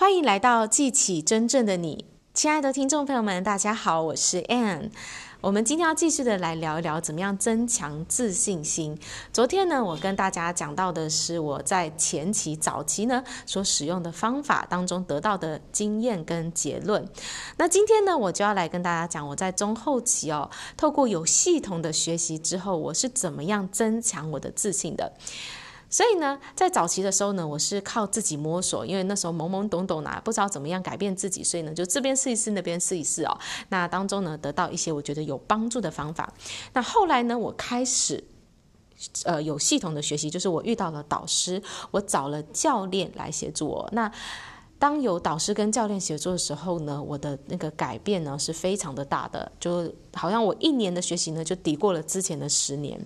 欢迎来到记起真正的你，亲爱的听众朋友们，大家好，我是 Ann。我们今天要继续的来聊一聊怎么样增强自信心。昨天呢，我跟大家讲到的是我在前期早期呢所使用的方法当中得到的经验跟结论。那今天呢，我就要来跟大家讲我在中后期哦，透过有系统的学习之后，我是怎么样增强我的自信的。所以呢，在早期的时候呢，我是靠自己摸索，因为那时候懵懵懂懂啊，不知道怎么样改变自己，所以呢，就这边试一试，那边试一试哦。那当中呢，得到一些我觉得有帮助的方法。那后来呢，我开始呃有系统的学习，就是我遇到了导师，我找了教练来协助我。那当有导师跟教练协助的时候呢，我的那个改变呢是非常的大的，就好像我一年的学习呢，就抵过了之前的十年。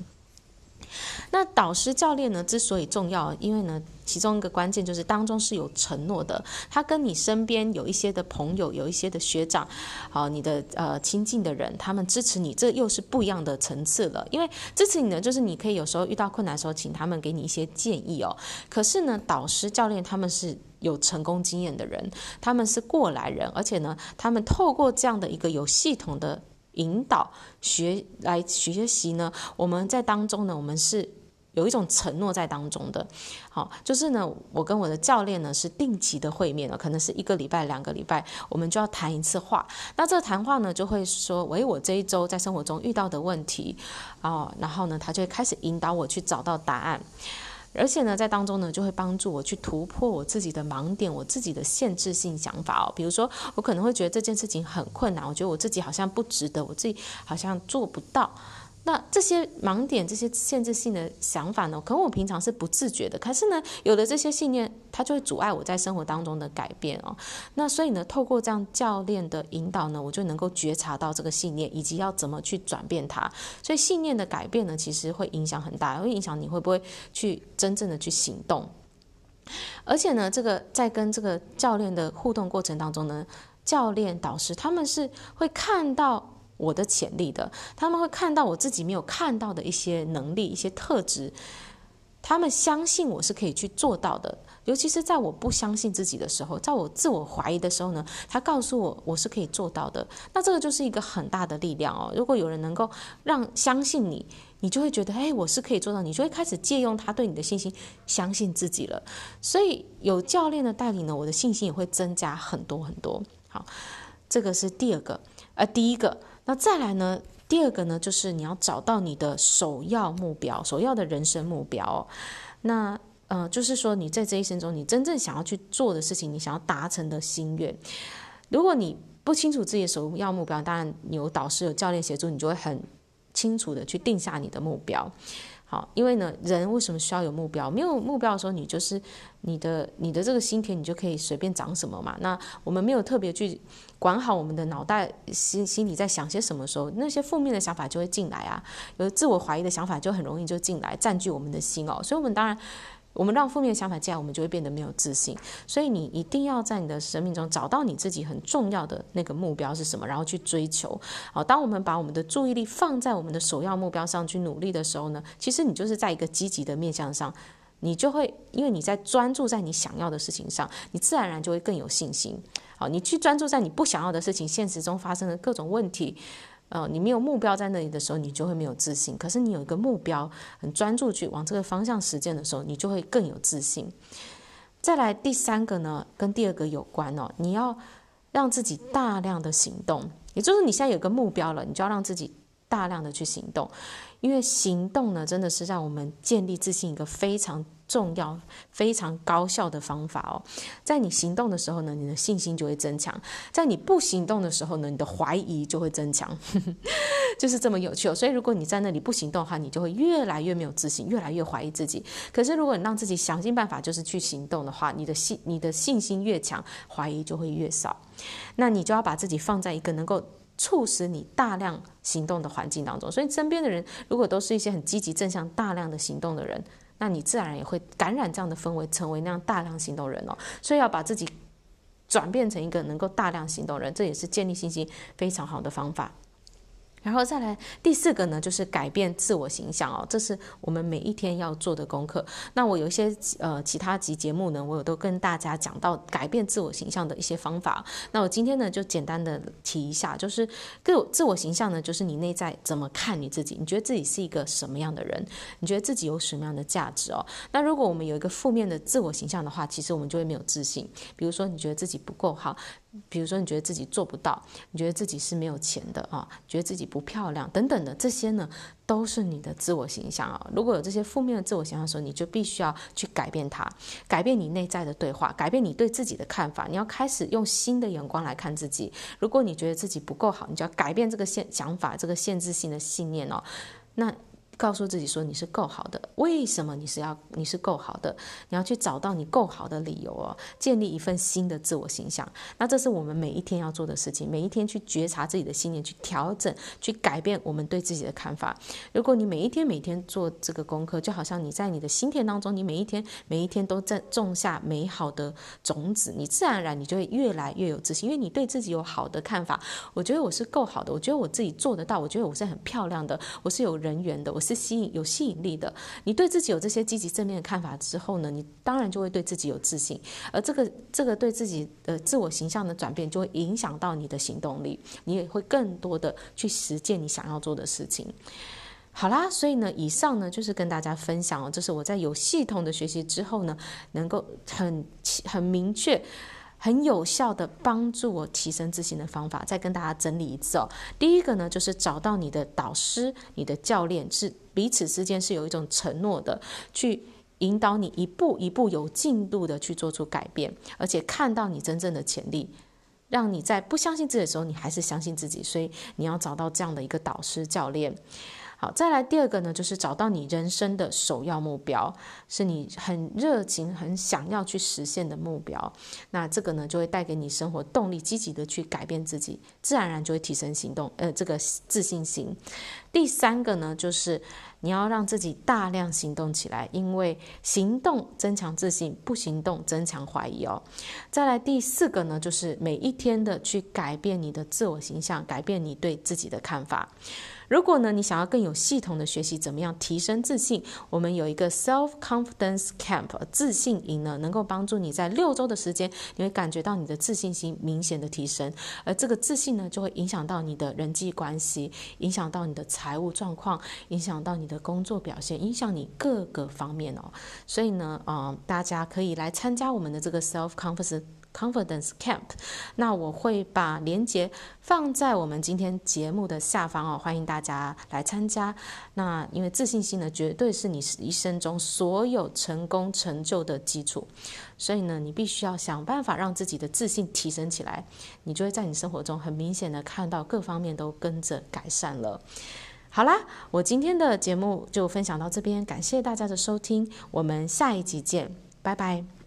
那导师教练呢，之所以重要，因为呢，其中一个关键就是当中是有承诺的。他跟你身边有一些的朋友，有一些的学长，好，你的呃亲近的人，他们支持你，这又是不一样的层次了。因为支持你呢，就是你可以有时候遇到困难的时候，请他们给你一些建议哦。可是呢，导师教练他们是有成功经验的人，他们是过来人，而且呢，他们透过这样的一个有系统的。引导学来学习呢，我们在当中呢，我们是有一种承诺在当中的。好，就是呢，我跟我的教练呢是定期的会面了，可能是一个礼拜、两个礼拜，我们就要谈一次话。那这个谈话呢，就会说，喂，我这一周在生活中遇到的问题，哦，然后呢，他就会开始引导我去找到答案。而且呢，在当中呢，就会帮助我去突破我自己的盲点，我自己的限制性想法哦。比如说，我可能会觉得这件事情很困难，我觉得我自己好像不值得，我自己好像做不到。那这些盲点、这些限制性的想法呢，可能我平常是不自觉的，可是呢，有了这些信念，它就会阻碍我在生活当中的改变哦。那所以呢，透过这样教练的引导呢，我就能够觉察到这个信念，以及要怎么去转变它。所以信念的改变呢，其实会影响很大，会影响你会不会去真正的去行动。而且呢，这个在跟这个教练的互动过程当中呢，教练导师他们是会看到。我的潜力的，他们会看到我自己没有看到的一些能力、一些特质，他们相信我是可以去做到的。尤其是在我不相信自己的时候，在我自我怀疑的时候呢，他告诉我我是可以做到的。那这个就是一个很大的力量哦。如果有人能够让相信你，你就会觉得，哎，我是可以做到，你就会开始借用他对你的信心，相信自己了。所以有教练的带领呢，我的信心也会增加很多很多。好，这个是第二个，呃，第一个。那再来呢？第二个呢，就是你要找到你的首要目标，首要的人生目标哦。那呃，就是说你在这一生中，你真正想要去做的事情，你想要达成的心愿。如果你不清楚自己的首要目标，当然有导师、有教练协助，你就会很清楚的去定下你的目标。好，因为呢，人为什么需要有目标？没有目标的时候，你就是你的你的这个心田，你就可以随便长什么嘛。那我们没有特别去管好我们的脑袋心心里在想些什么时候，那些负面的想法就会进来啊，有自我怀疑的想法就很容易就进来占据我们的心哦。所以，我们当然。我们让负面想法进来，我们就会变得没有自信。所以你一定要在你的生命中找到你自己很重要的那个目标是什么，然后去追求。好，当我们把我们的注意力放在我们的首要目标上去努力的时候呢，其实你就是在一个积极的面向上，你就会因为你在专注在你想要的事情上，你自然而然就会更有信心。好，你去专注在你不想要的事情，现实中发生的各种问题。呃，你没有目标在那里的时候，你就会没有自信。可是你有一个目标，很专注去往这个方向实践的时候，你就会更有自信。再来第三个呢，跟第二个有关哦，你要让自己大量的行动，也就是你现在有个目标了，你就要让自己大量的去行动，因为行动呢，真的是让我们建立自信一个非常。重要、非常高效的方法哦，在你行动的时候呢，你的信心就会增强；在你不行动的时候呢，你的怀疑就会增强，就是这么有趣哦。所以，如果你在那里不行动的话，你就会越来越没有自信，越来越怀疑自己。可是，如果你让自己想尽办法，就是去行动的话，你的信、你的信心越强，怀疑就会越少。那你就要把自己放在一个能够促使你大量行动的环境当中。所以，身边的人如果都是一些很积极、正向、大量的行动的人。那你自然也会感染这样的氛围，成为那样大量行动人哦。所以要把自己转变成一个能够大量行动人，这也是建立信心非常好的方法。然后再来第四个呢，就是改变自我形象哦，这是我们每一天要做的功课。那我有一些呃其他集节目呢，我有都跟大家讲到改变自我形象的一些方法。那我今天呢就简单的提一下，就是个自我形象呢，就是你内在怎么看你自己，你觉得自己是一个什么样的人，你觉得自己有什么样的价值哦。那如果我们有一个负面的自我形象的话，其实我们就会没有自信。比如说你觉得自己不够好。比如说，你觉得自己做不到，你觉得自己是没有钱的啊，觉得自己不漂亮等等的这些呢，都是你的自我形象啊。如果有这些负面的自我形象的时候，你就必须要去改变它，改变你内在的对话，改变你对自己的看法。你要开始用新的眼光来看自己。如果你觉得自己不够好，你就要改变这个限想法，这个限制性的信念哦。那。告诉自己说你是够好的，为什么你是要你是够好的？你要去找到你够好的理由哦，建立一份新的自我形象。那这是我们每一天要做的事情，每一天去觉察自己的信念，去调整，去改变我们对自己的看法。如果你每一天每天做这个功课，就好像你在你的心田当中，你每一天每一天都在种下美好的种子，你自然而然你就会越来越有自信，因为你对自己有好的看法。我觉得我是够好的，我觉得我自己做得到，我觉得我是很漂亮的，我是有人缘的，我。是吸引有吸引力的。你对自己有这些积极正面的看法之后呢，你当然就会对自己有自信。而这个这个对自己的自我形象的转变，就会影响到你的行动力，你也会更多的去实践你想要做的事情。好啦，所以呢，以上呢就是跟大家分享哦，这是我在有系统的学习之后呢，能够很很明确。很有效的帮助我提升自信的方法，再跟大家整理一次哦。第一个呢，就是找到你的导师、你的教练，是彼此之间是有一种承诺的，去引导你一步一步有进度的去做出改变，而且看到你真正的潜力，让你在不相信自己的时候，你还是相信自己。所以你要找到这样的一个导师、教练。好，再来第二个呢，就是找到你人生的首要目标，是你很热情、很想要去实现的目标。那这个呢，就会带给你生活动力，积极的去改变自己，自然而然就会提升行动，呃，这个自信心。第三个呢，就是你要让自己大量行动起来，因为行动增强自信，不行动增强怀疑哦。再来第四个呢，就是每一天的去改变你的自我形象，改变你对自己的看法。如果呢，你想要更有系统的学习怎么样提升自信，我们有一个 Self Confidence Camp 自信营呢，能够帮助你在六周的时间，你会感觉到你的自信心明显的提升，而这个自信呢，就会影响到你的人际关系，影响到你的财务状况，影响到你的工作表现，影响你各个方面哦。所以呢，嗯，大家可以来参加我们的这个 Self Confidence。Confidence Camp，那我会把链接放在我们今天节目的下方哦，欢迎大家来参加。那因为自信心呢，绝对是你一生中所有成功成就的基础，所以呢，你必须要想办法让自己的自信提升起来，你就会在你生活中很明显的看到各方面都跟着改善了。好啦，我今天的节目就分享到这边，感谢大家的收听，我们下一集见，拜拜。